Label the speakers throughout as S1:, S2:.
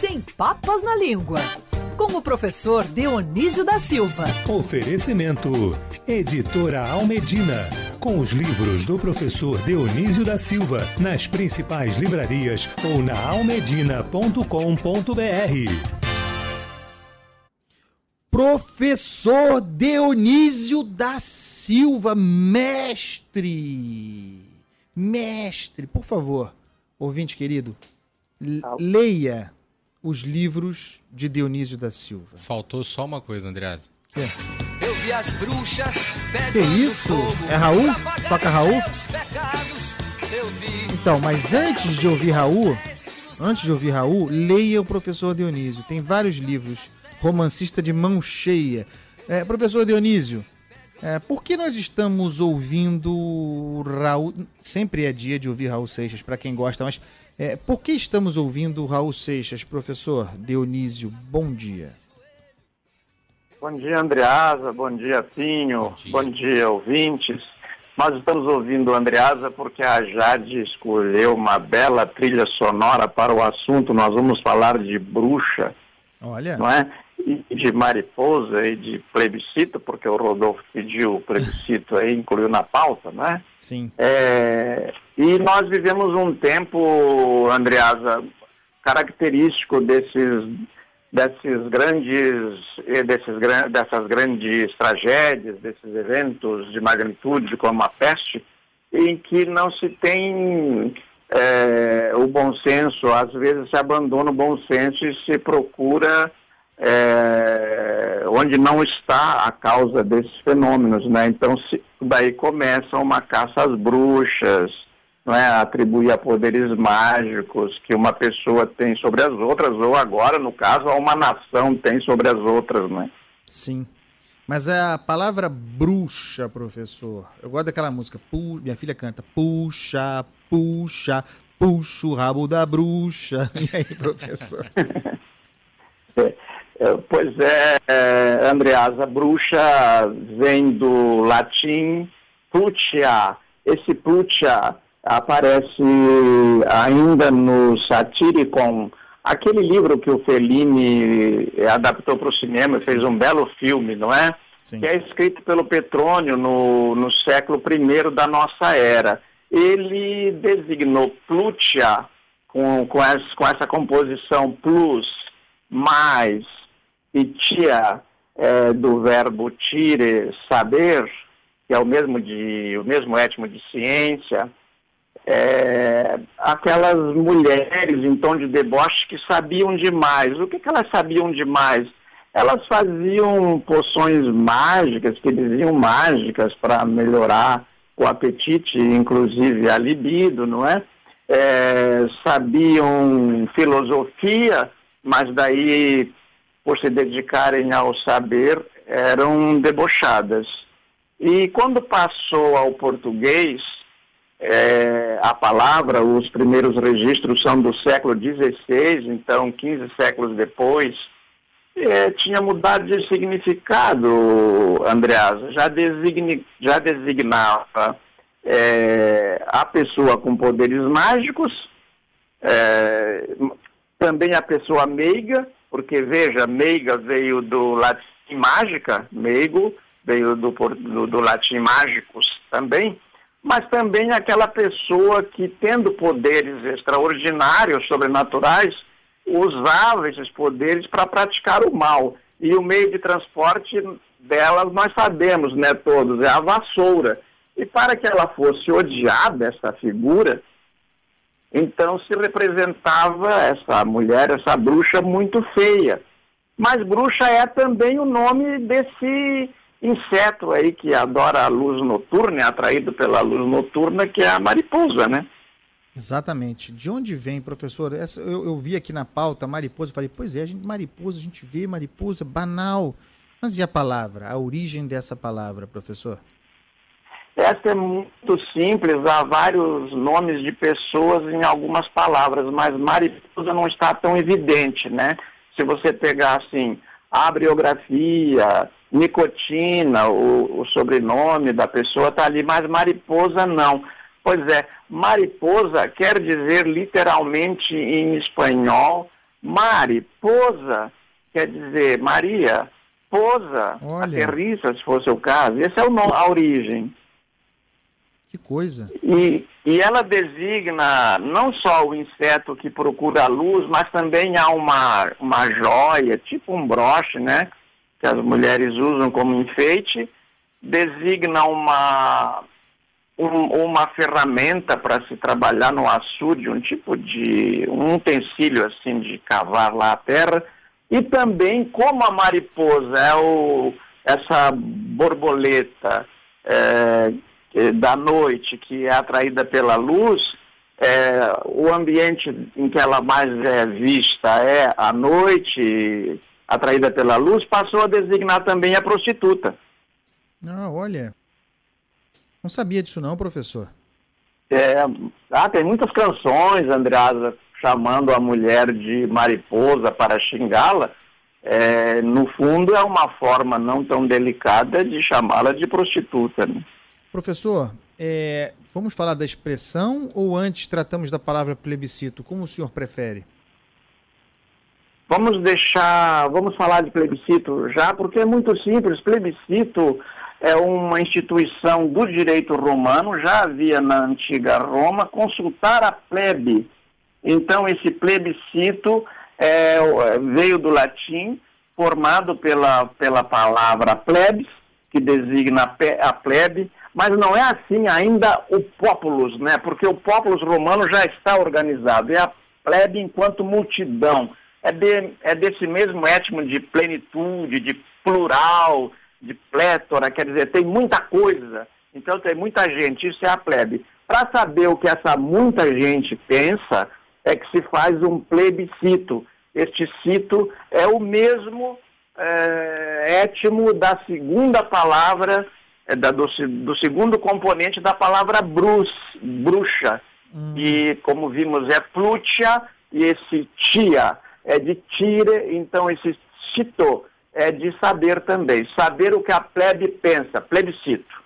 S1: Sem papas na língua. Com o professor Dionísio da Silva.
S2: Oferecimento. Editora Almedina. Com os livros do professor Dionísio da Silva nas principais livrarias ou na almedina.com.br.
S3: Professor Dionísio da Silva, mestre. Mestre, por favor, ouvinte querido, leia os livros de Dionísio da Silva.
S4: Faltou só uma coisa, Andreas.
S3: Que? Eu vi as bruxas Que isso? É Raul? Toca Raul? Então, mas antes de ouvir Raul, antes de ouvir Raul, leia o professor Dionísio. Tem vários livros. Romancista de mão cheia. É, professor Dionísio, é, por que nós estamos ouvindo Raul? Sempre é dia de ouvir Raul Seixas, para quem gosta, mas é, por que estamos ouvindo Raul Seixas, professor Dionísio? Bom dia.
S5: Bom dia, Andreasa. Bom dia, Pinho. Bom dia, Bom dia ouvintes. Nós estamos ouvindo Andreasa porque a Jade escolheu uma bela trilha sonora para o assunto. Nós vamos falar de bruxa.
S3: Olha.
S5: Não é? De mariposa e de plebiscito, porque o Rodolfo pediu o plebiscito aí, incluiu na pauta, não é?
S3: Sim.
S5: É, e nós vivemos um tempo, Andreasa, característico desses desses grandes, desses, dessas grandes tragédias, desses eventos de magnitude como a peste, em que não se tem é, o bom senso, às vezes se abandona o bom senso e se procura é, onde não está a causa desses fenômenos, né? Então se, daí começa uma caça às bruxas, não é, atribuir a poderes mágicos que uma pessoa tem sobre as outras, ou agora, no caso, uma nação tem sobre as outras, né?
S3: Sim. Mas é a palavra bruxa, professor. Eu gosto daquela música. Pu... Minha filha canta. Puxa, puxa, puxa o rabo da bruxa. E aí, professor?
S5: é, é, pois é, é, Andreasa, bruxa vem do latim putia. Esse putia aparece ainda no Satiricon, aquele livro que o Fellini adaptou para o cinema, fez um belo filme, não é? Sim. Que é escrito pelo Petrônio no, no século I da nossa era. Ele designou Plutia com, com, essa, com essa composição plus, mais, e tia é, do verbo tire, saber, que é o mesmo, de, o mesmo étimo de ciência, é, aquelas mulheres em tom de deboche que sabiam demais. O que, que elas sabiam demais? Elas faziam poções mágicas, que diziam mágicas, para melhorar o apetite, inclusive a libido, não é? é? Sabiam filosofia, mas daí, por se dedicarem ao saber, eram debochadas. E quando passou ao português, é, a palavra, os primeiros registros são do século XVI, então 15 séculos depois, é, tinha mudado de significado, Andreasa, já, designi, já designava é, a pessoa com poderes mágicos, é, também a pessoa meiga, porque veja, meiga veio do latim mágica, meigo, veio do, do, do latim mágicos também, mas também aquela pessoa que, tendo poderes extraordinários, sobrenaturais, usava esses poderes para praticar o mal. E o meio de transporte delas nós sabemos, né, todos, é a vassoura. E para que ela fosse odiada, essa figura, então se representava essa mulher, essa bruxa muito feia. Mas bruxa é também o nome desse inseto aí que adora a luz noturna, é atraído pela luz noturna, que é a mariposa, né?
S3: Exatamente. De onde vem, professor? Essa, eu, eu, vi aqui na pauta mariposa, falei, pois é, a gente, mariposa, a gente vê mariposa, banal. Mas e a palavra, a origem dessa palavra, professor?
S5: Essa é muito simples, há vários nomes de pessoas em algumas palavras, mas mariposa não está tão evidente, né? Se você pegar assim, a biografia, nicotina, o, o sobrenome da pessoa está ali, mas mariposa não. Pois é, mariposa quer dizer literalmente em espanhol, mariposa quer dizer Maria, posa, aterrissa, se fosse o caso. Esse é o nome, a origem.
S3: Que coisa.
S5: E, e ela designa não só o inseto que procura a luz, mas também há uma, uma joia, tipo um broche, né? Que as mulheres usam como enfeite, designa uma, um, uma ferramenta para se trabalhar no açude, um tipo de um utensílio assim de cavar lá a terra, e também como a mariposa é o, essa borboleta é, da noite, que é atraída pela luz, é, o ambiente em que ela mais é vista é a noite, atraída pela luz, passou a designar também a prostituta.
S3: Ah, olha. Não sabia disso não, professor.
S5: É, ah, tem muitas canções, Andreasa, chamando a mulher de mariposa para xingá-la. É, no fundo, é uma forma não tão delicada de chamá-la de prostituta. Né?
S3: Professor, é, vamos falar da expressão ou antes tratamos da palavra plebiscito? Como o senhor prefere?
S5: Vamos deixar, vamos falar de plebiscito já, porque é muito simples. Plebiscito é uma instituição do direito romano, já havia na antiga Roma, consultar a plebe. Então, esse plebiscito é, veio do latim, formado pela, pela palavra plebis, que designa a plebe, mas não é assim ainda o populus, né? Porque o populus romano já está organizado, é a plebe enquanto multidão. É, de, é desse mesmo étimo de plenitude, de plural, de plétora, quer dizer, tem muita coisa, então tem muita gente, isso é a plebe. Para saber o que essa muita gente pensa, é que se faz um plebiscito. Este cito é o mesmo é, étimo da segunda palavra da, do, do, segundo componente da palavra brus, bruxa. Hum. E, como vimos, é plutia e esse tia é de tire, então esse cito é de saber também. Saber o que a plebe pensa, plebiscito.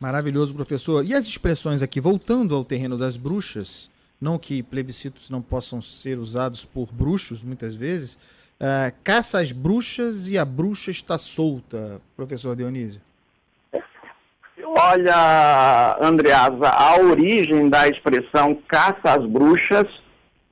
S3: Maravilhoso, professor. E as expressões aqui, voltando ao terreno das bruxas, não que plebiscitos não possam ser usados por bruxos, muitas vezes, uh, caça às bruxas e a bruxa está solta, professor Dionísio.
S5: Olha, Andreasa, a origem da expressão caça às bruxas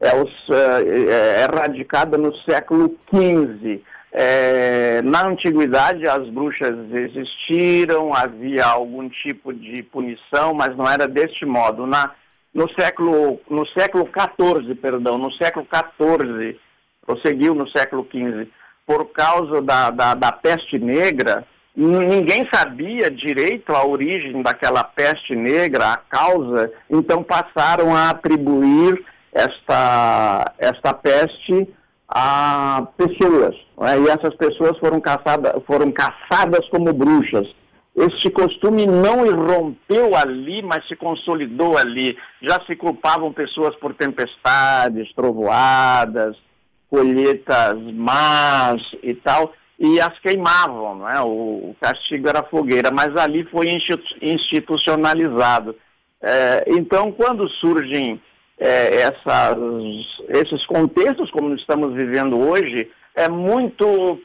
S5: é, os, é, é radicada no século XV. É, na antiguidade, as bruxas existiram, havia algum tipo de punição, mas não era deste modo. Na, no século no século XIV, perdão, no século XIV, prosseguiu no século XV, por causa da, da, da peste negra, ninguém sabia direito a origem daquela peste negra, a causa, então passaram a atribuir esta, esta peste a pessoas. Né? E essas pessoas foram caçadas, foram caçadas como bruxas. Este costume não irrompeu ali, mas se consolidou ali. Já se culpavam pessoas por tempestades, trovoadas, colheitas más e tal e as queimavam, não é? o, castigo era fogueira, mas ali foi institucionalizado. É, então, quando surgem é, essas, esses contextos, como estamos vivendo hoje, é muito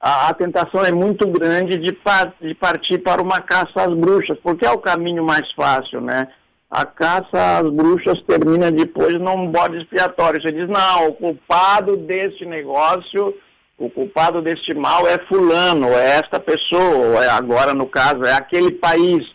S5: a, a tentação é muito grande de, de, partir para uma caça às bruxas, porque é o caminho mais fácil, né? a caça às bruxas termina depois num bode expiatório. Você diz, não, o culpado deste negócio, o culpado deste mal é fulano, é esta pessoa, é agora no caso é aquele país.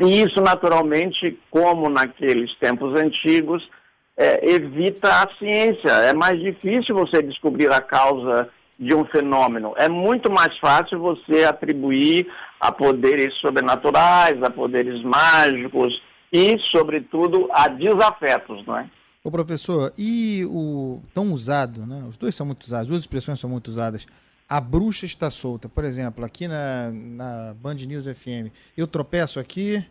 S5: E isso naturalmente, como naqueles tempos antigos, é, evita a ciência. É mais difícil você descobrir a causa de um fenômeno. É muito mais fácil você atribuir a poderes sobrenaturais, a poderes mágicos e, sobretudo, a desafetos, não é?
S3: Ô professor, e o tão usado, né? Os dois são muito usados, as duas expressões são muito usadas. A bruxa está solta. Por exemplo, aqui na, na Band News FM, eu tropeço aqui,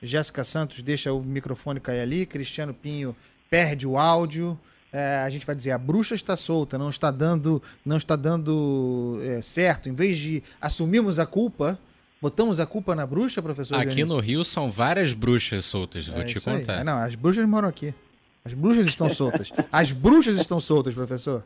S3: Jéssica Santos deixa o microfone cair ali, Cristiano Pinho perde o áudio. É, a gente vai dizer a bruxa está solta, não está dando, não está dando é, certo. Em vez de assumirmos a culpa, botamos a culpa na bruxa, professor.
S4: Aqui Dionísio? no Rio são várias bruxas soltas, vou
S3: é
S4: te contar.
S3: Não, as bruxas moram aqui. As bruxas estão soltas. As bruxas estão soltas, professor.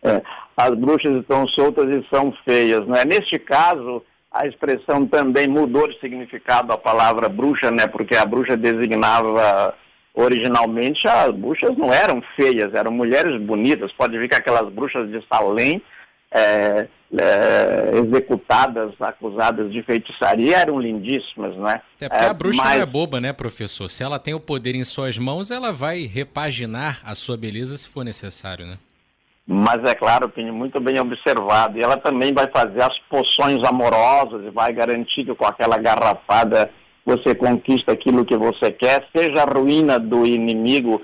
S5: É, as bruxas estão soltas e são feias, né? Neste caso, a expressão também mudou de significado a palavra bruxa, né? Porque a bruxa designava originalmente as bruxas não eram feias, eram mulheres bonitas. Pode ver que aquelas bruxas de Salem é, é, executadas, acusadas de feitiçaria, eram lindíssimas, né?
S4: Até porque é, a bruxa mas... não é boba, né, professor? Se ela tem o poder em suas mãos, ela vai repaginar a sua beleza se for necessário, né?
S5: Mas é claro, Pinho, muito bem observado. E ela também vai fazer as poções amorosas e vai garantir que com aquela garrafada você conquista aquilo que você quer, seja a ruína do inimigo,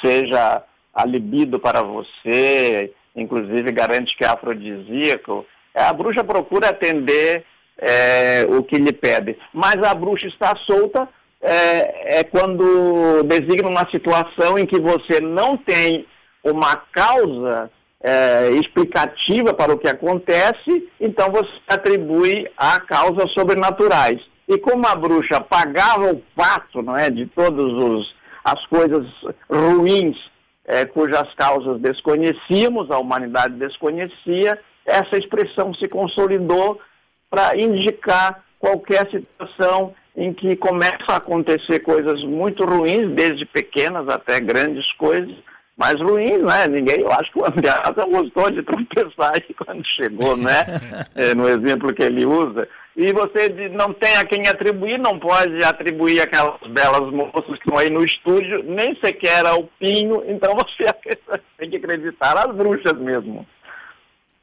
S5: seja a libido para você, inclusive garante que é afrodisíaco. É, a bruxa procura atender é, o que lhe pede. Mas a bruxa está solta é, é quando designa uma situação em que você não tem uma causa é, explicativa para o que acontece, então você atribui a causas sobrenaturais. E como a bruxa pagava o pato não é, de todas as coisas ruins é, cujas causas desconhecíamos, a humanidade desconhecia, essa expressão se consolidou para indicar qualquer situação em que começa a acontecer coisas muito ruins, desde pequenas até grandes coisas, mas ruins, né? Ninguém, eu acho que o Andreasa gostou de tropeçar aí quando chegou, né? É, no exemplo que ele usa e você não tem a quem atribuir, não pode atribuir aquelas belas moças que estão aí no estúdio, nem sequer ao Pinho, então você tem que acreditar nas bruxas mesmo.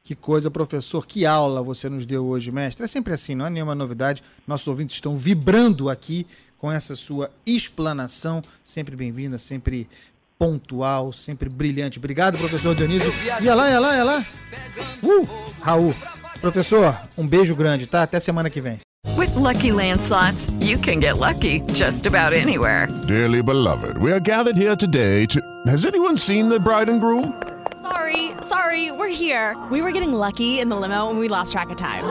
S3: Que coisa, professor, que aula você nos deu hoje, mestre. É sempre assim, não é nenhuma novidade. Nossos ouvintes estão vibrando aqui com essa sua explanação, sempre bem-vinda, sempre pontual, sempre brilhante. Obrigado, professor Dionísio. Ia lá, ia lá, ia lá. Uh, Raul. Professor, um beijo grande, tá? Até semana que vem.
S6: With lucky landslots, you can get lucky just about anywhere.
S7: Dearly beloved, we are gathered here today to. Has anyone seen the bride and groom?
S8: Sorry, sorry, we're here. We were getting lucky in the limo and we lost track of time.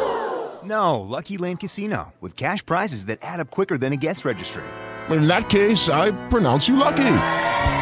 S9: No, Lucky Land Casino, with cash prizes that add up quicker than a guest registry.
S7: In that case, I pronounce you lucky.